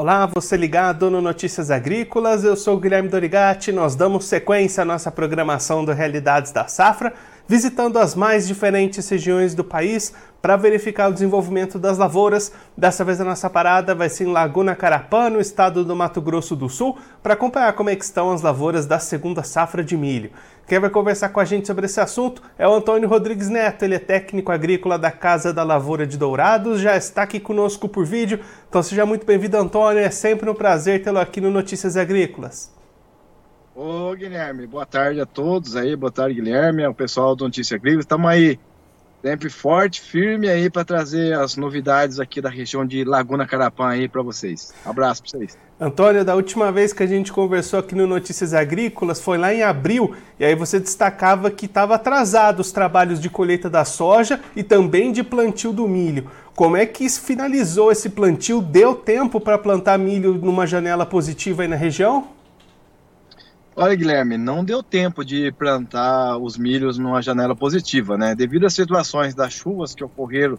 Olá, você ligado no Notícias Agrícolas, eu sou Guilherme Dorigati. Nós damos sequência à nossa programação do Realidades da Safra, visitando as mais diferentes regiões do país para verificar o desenvolvimento das lavouras. Dessa vez a nossa parada vai ser em Laguna Carapã, no estado do Mato Grosso do Sul, para acompanhar como é estão as lavouras da segunda safra de milho. Quem vai conversar com a gente sobre esse assunto é o Antônio Rodrigues Neto, ele é técnico agrícola da Casa da Lavoura de Dourados, já está aqui conosco por vídeo. Então seja muito bem-vindo, Antônio, é sempre um prazer tê-lo aqui no Notícias Agrícolas. Ô Guilherme, boa tarde a todos aí, boa tarde Guilherme, o pessoal do Notícias Agrícolas, estamos aí sempre forte, firme aí para trazer as novidades aqui da região de Laguna Carapã aí para vocês. Abraço para vocês. Antônio, da última vez que a gente conversou aqui no Notícias Agrícolas foi lá em abril e aí você destacava que estava atrasado os trabalhos de colheita da soja e também de plantio do milho. Como é que finalizou esse plantio? Deu tempo para plantar milho numa janela positiva aí na região? Olha, Guilherme, não deu tempo de plantar os milhos numa janela positiva, né? Devido às situações das chuvas que ocorreram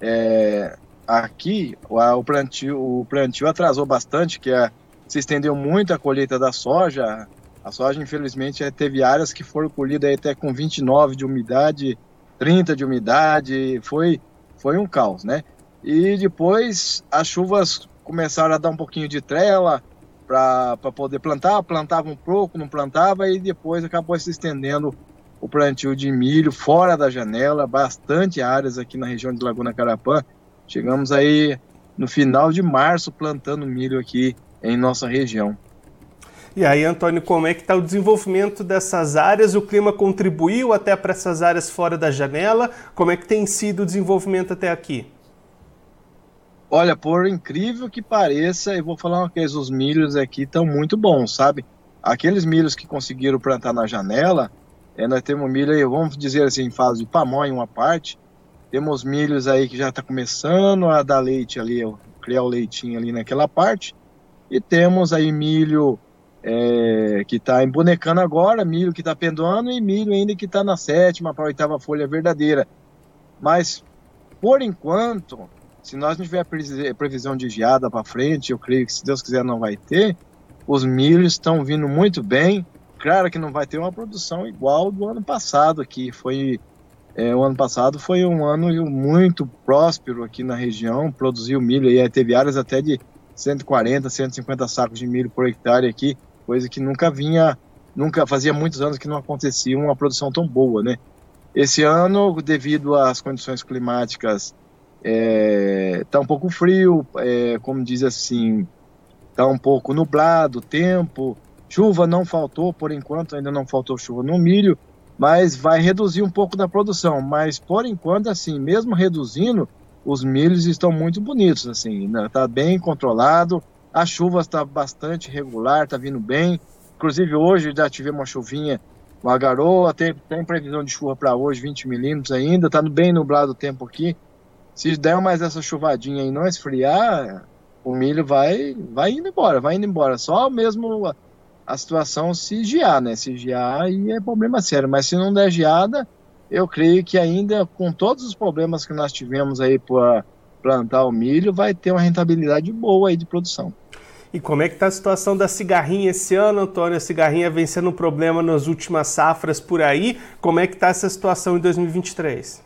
é, aqui, o plantio, o plantio atrasou bastante, que é, se estendeu muito a colheita da soja. A soja, infelizmente, é, teve áreas que foram colhidas até com 29 de umidade, 30 de umidade, foi, foi um caos, né? E depois as chuvas começaram a dar um pouquinho de trela, para poder plantar, plantava um pouco, não plantava e depois acabou se estendendo o plantio de milho fora da janela, bastante áreas aqui na região de Laguna Carapã. Chegamos aí no final de março plantando milho aqui em nossa região. E aí, Antônio, como é que está o desenvolvimento dessas áreas? O clima contribuiu até para essas áreas fora da janela? Como é que tem sido o desenvolvimento até aqui? Olha, por incrível que pareça, eu vou falar uma coisa, os milhos aqui estão muito bons, sabe? Aqueles milhos que conseguiram plantar na janela, é, nós temos milho aí, vamos dizer assim, em fase de pamonha, uma parte. Temos milhos aí que já está começando a dar leite ali, criar o leitinho ali naquela parte. E temos aí milho é, que está embonecando agora, milho que está pendoando e milho ainda que está na sétima para oitava folha verdadeira. Mas, por enquanto, se nós não tiver previsão de geada para frente, eu creio que se Deus quiser não vai ter, os milhos estão vindo muito bem. Claro que não vai ter uma produção igual do ano passado aqui. Foi é, o ano passado foi um ano muito próspero aqui na região, produziu milho e teve áreas até de 140, 150 sacos de milho por hectare aqui, coisa que nunca vinha, nunca fazia muitos anos que não acontecia uma produção tão boa, né? Esse ano, devido às condições climáticas é, tá um pouco frio, é, como diz assim, tá um pouco nublado o tempo, chuva não faltou, por enquanto ainda não faltou chuva no milho, mas vai reduzir um pouco da produção, mas por enquanto assim, mesmo reduzindo, os milhos estão muito bonitos, assim, né? tá bem controlado, a chuva está bastante regular, tá vindo bem, inclusive hoje já tivemos uma chuvinha, uma garoa, tem, tem previsão de chuva para hoje, 20 milímetros ainda, tá bem nublado o tempo aqui, se der mais essa chuvadinha e não esfriar, o milho vai, vai indo embora, vai indo embora. Só mesmo a, a situação se gear, né? Se gear aí é problema sério. Mas se não der geada, eu creio que ainda com todos os problemas que nós tivemos aí para plantar o milho, vai ter uma rentabilidade boa aí de produção. E como é que está a situação da cigarrinha esse ano, Antônio? A cigarrinha vem sendo um problema nas últimas safras por aí. Como é que está essa situação em 2023?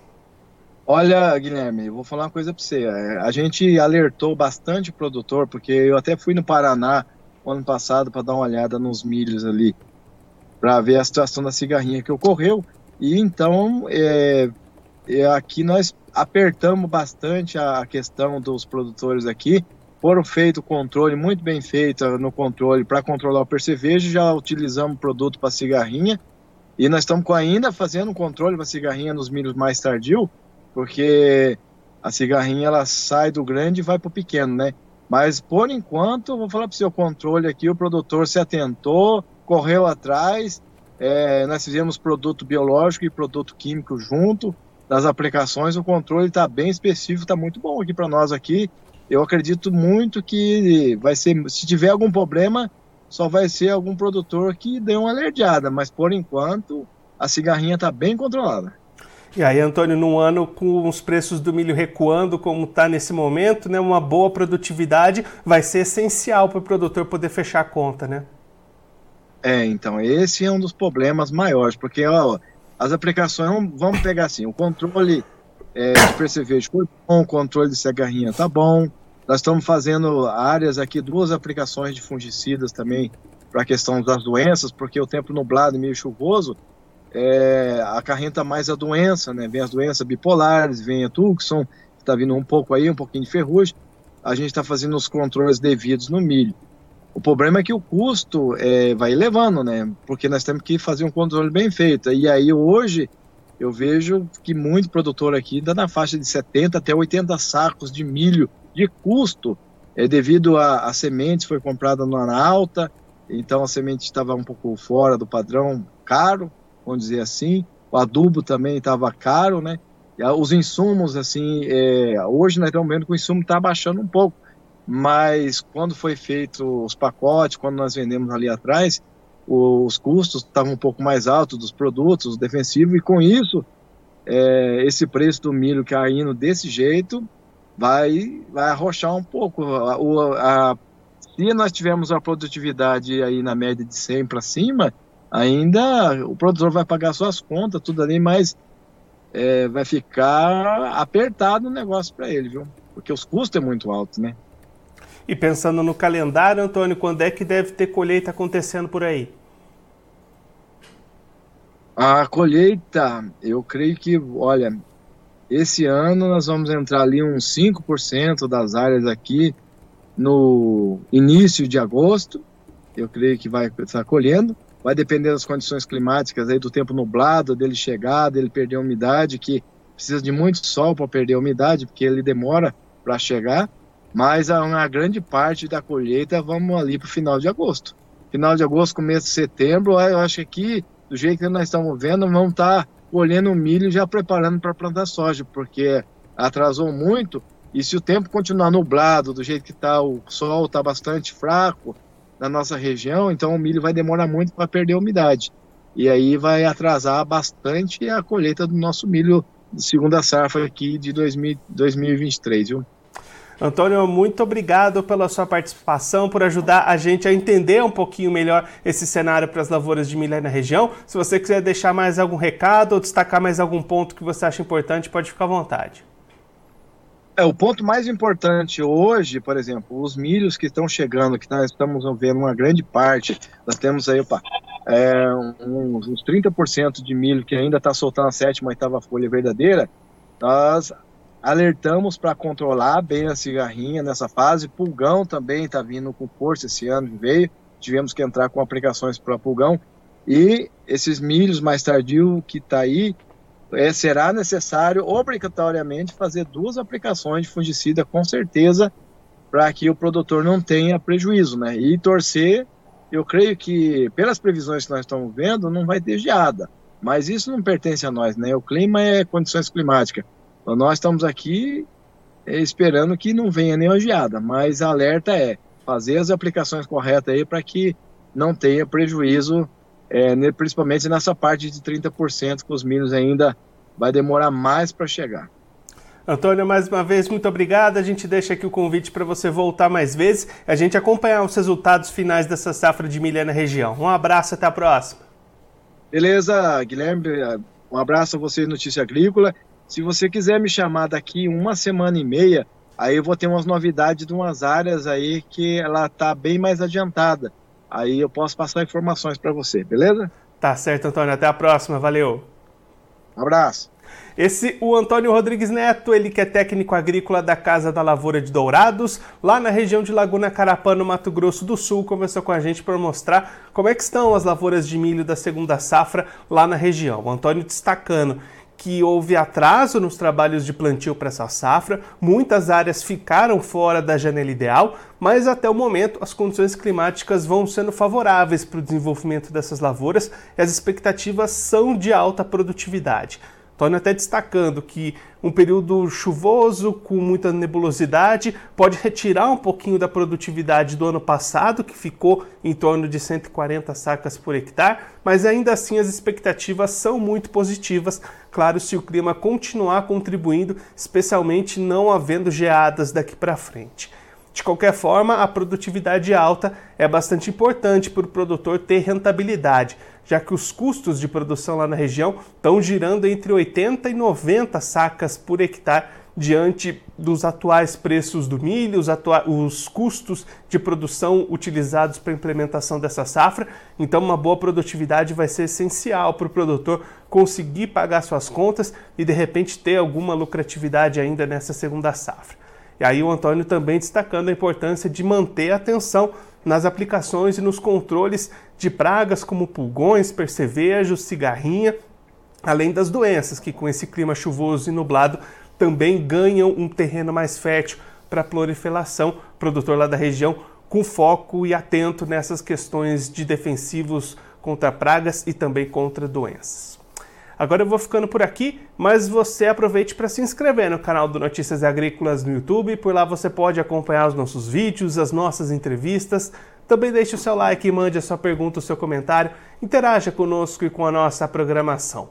Olha, Guilherme, vou falar uma coisa para você. É, a gente alertou bastante o produtor, porque eu até fui no Paraná ano passado para dar uma olhada nos milhos ali, para ver a situação da cigarrinha que ocorreu. E então, é, é, aqui nós apertamos bastante a, a questão dos produtores aqui. Foram feito o controle, muito bem feito no controle para controlar o percevejo. Já utilizamos produto para cigarrinha. E nós estamos ainda fazendo controle para cigarrinha nos milhos mais tardios porque a cigarrinha ela sai do grande e vai para o pequeno, né? Mas por enquanto, vou falar para o seu controle aqui, o produtor se atentou, correu atrás, é, nós fizemos produto biológico e produto químico junto das aplicações, o controle está bem específico, está muito bom aqui para nós aqui. Eu acredito muito que vai ser, se tiver algum problema, só vai ser algum produtor que dê uma alergiada, mas por enquanto a cigarrinha está bem controlada. E aí, Antônio, num ano com os preços do milho recuando, como está nesse momento, né, uma boa produtividade vai ser essencial para o produtor poder fechar a conta, né? É, então, esse é um dos problemas maiores, porque ó, as aplicações, vamos pegar assim, o controle é, de percevejo foi bom, o controle de cegarrinha tá bom, nós estamos fazendo áreas aqui, duas aplicações de fungicidas também para a questão das doenças, porque o tempo nublado e meio chuvoso é, acarreta mais a doença, né? Vem as doenças bipolares, vem a Tucson, está vindo um pouco aí, um pouquinho de ferrugem. A gente está fazendo os controles devidos no milho. O problema é que o custo é, vai elevando, né? Porque nós temos que fazer um controle bem feito. E aí hoje eu vejo que muito produtor aqui dá na faixa de 70 até 80 sacos de milho de custo, é devido a, a sementes foi comprada na alta, então a semente estava um pouco fora do padrão caro, vamos dizer assim. O adubo também estava caro, né? Os insumos, assim, é, hoje nós estamos vendo que o insumo está baixando um pouco, mas quando foi feito os pacotes, quando nós vendemos ali atrás, os custos estavam um pouco mais altos dos produtos, defensivos, e com isso, é, esse preço do milho caindo desse jeito, vai, vai arrochar um pouco. A, a, se nós tivermos uma produtividade aí na média de 100 para cima, ainda o produtor vai pagar suas contas, tudo ali, mas é, vai ficar apertado o negócio para ele, viu? Porque os custos é muito alto, né? E pensando no calendário, Antônio, quando é que deve ter colheita acontecendo por aí? A colheita, eu creio que, olha, esse ano nós vamos entrar ali uns 5% das áreas aqui no início de agosto. Eu creio que vai estar colhendo vai depender das condições climáticas, aí do tempo nublado, dele chegar, dele perder a umidade, que precisa de muito sol para perder a umidade, porque ele demora para chegar. Mas a, grande parte da colheita vamos ali para o final de agosto. Final de agosto, começo de setembro, eu acho que do jeito que nós estamos vendo, vamos estar tá colhendo milho e já preparando para plantar soja, porque atrasou muito. E se o tempo continuar nublado, do jeito que está, o sol está bastante fraco, na nossa região, então o milho vai demorar muito para perder a umidade. E aí vai atrasar bastante a colheita do nosso milho segunda safra aqui de 2000, 2023, viu? Antônio, muito obrigado pela sua participação, por ajudar a gente a entender um pouquinho melhor esse cenário para as lavouras de milho na região. Se você quiser deixar mais algum recado ou destacar mais algum ponto que você acha importante, pode ficar à vontade. É, o ponto mais importante hoje, por exemplo, os milhos que estão chegando, que nós estamos vendo uma grande parte, nós temos aí, opa, é, uns, uns 30% de milho que ainda está soltando a sétima, oitava folha verdadeira, nós alertamos para controlar bem a cigarrinha nessa fase. Pulgão também está vindo com força esse ano, veio, tivemos que entrar com aplicações para pulgão. E esses milhos mais tardios que está aí, é, será necessário obrigatoriamente fazer duas aplicações de fungicida, com certeza, para que o produtor não tenha prejuízo, né? E torcer, eu creio que, pelas previsões que nós estamos vendo, não vai ter geada. Mas isso não pertence a nós, né? O clima é condições climáticas. Então, nós estamos aqui é, esperando que não venha nenhuma geada, mas alerta é fazer as aplicações corretas aí para que não tenha prejuízo é, principalmente nessa parte de 30% que os milhos ainda vai demorar mais para chegar. Antônio, mais uma vez, muito obrigado. A gente deixa aqui o convite para você voltar mais vezes e a gente acompanhar os resultados finais dessa safra de milho na região. Um abraço, até a próxima. Beleza, Guilherme. Um abraço a você, Notícia Agrícola. Se você quiser me chamar daqui uma semana e meia, aí eu vou ter umas novidades de umas áreas aí que ela está bem mais adiantada. Aí eu posso passar informações para você, beleza? Tá certo, Antônio. Até a próxima. Valeu. Um abraço. Esse o Antônio Rodrigues Neto, ele que é técnico agrícola da Casa da Lavoura de Dourados, lá na região de Laguna Carapã, no Mato Grosso do Sul, conversou com a gente para mostrar como é que estão as lavouras de milho da segunda safra lá na região. O Antônio destacando que houve atraso nos trabalhos de plantio para essa safra, muitas áreas ficaram fora da janela ideal, mas até o momento as condições climáticas vão sendo favoráveis para o desenvolvimento dessas lavouras e as expectativas são de alta produtividade. Tony até destacando que um período chuvoso com muita nebulosidade pode retirar um pouquinho da produtividade do ano passado, que ficou em torno de 140 sacas por hectare, mas ainda assim as expectativas são muito positivas claro, se o clima continuar contribuindo, especialmente não havendo geadas daqui para frente. De qualquer forma, a produtividade alta é bastante importante para o produtor ter rentabilidade, já que os custos de produção lá na região estão girando entre 80 e 90 sacas por hectare diante dos atuais preços do milho, os, os custos de produção utilizados para a implementação dessa safra. Então, uma boa produtividade vai ser essencial para o produtor conseguir pagar suas contas e de repente ter alguma lucratividade ainda nessa segunda safra. E aí o Antônio também destacando a importância de manter a atenção nas aplicações e nos controles de pragas como pulgões, percevejos, cigarrinha, além das doenças que com esse clima chuvoso e nublado também ganham um terreno mais fértil para proliferação, produtor lá da região com foco e atento nessas questões de defensivos contra pragas e também contra doenças. Agora eu vou ficando por aqui, mas você aproveite para se inscrever no canal do Notícias Agrícolas no YouTube, por lá você pode acompanhar os nossos vídeos, as nossas entrevistas. Também deixe o seu like mande a sua pergunta, o seu comentário, interaja conosco e com a nossa programação.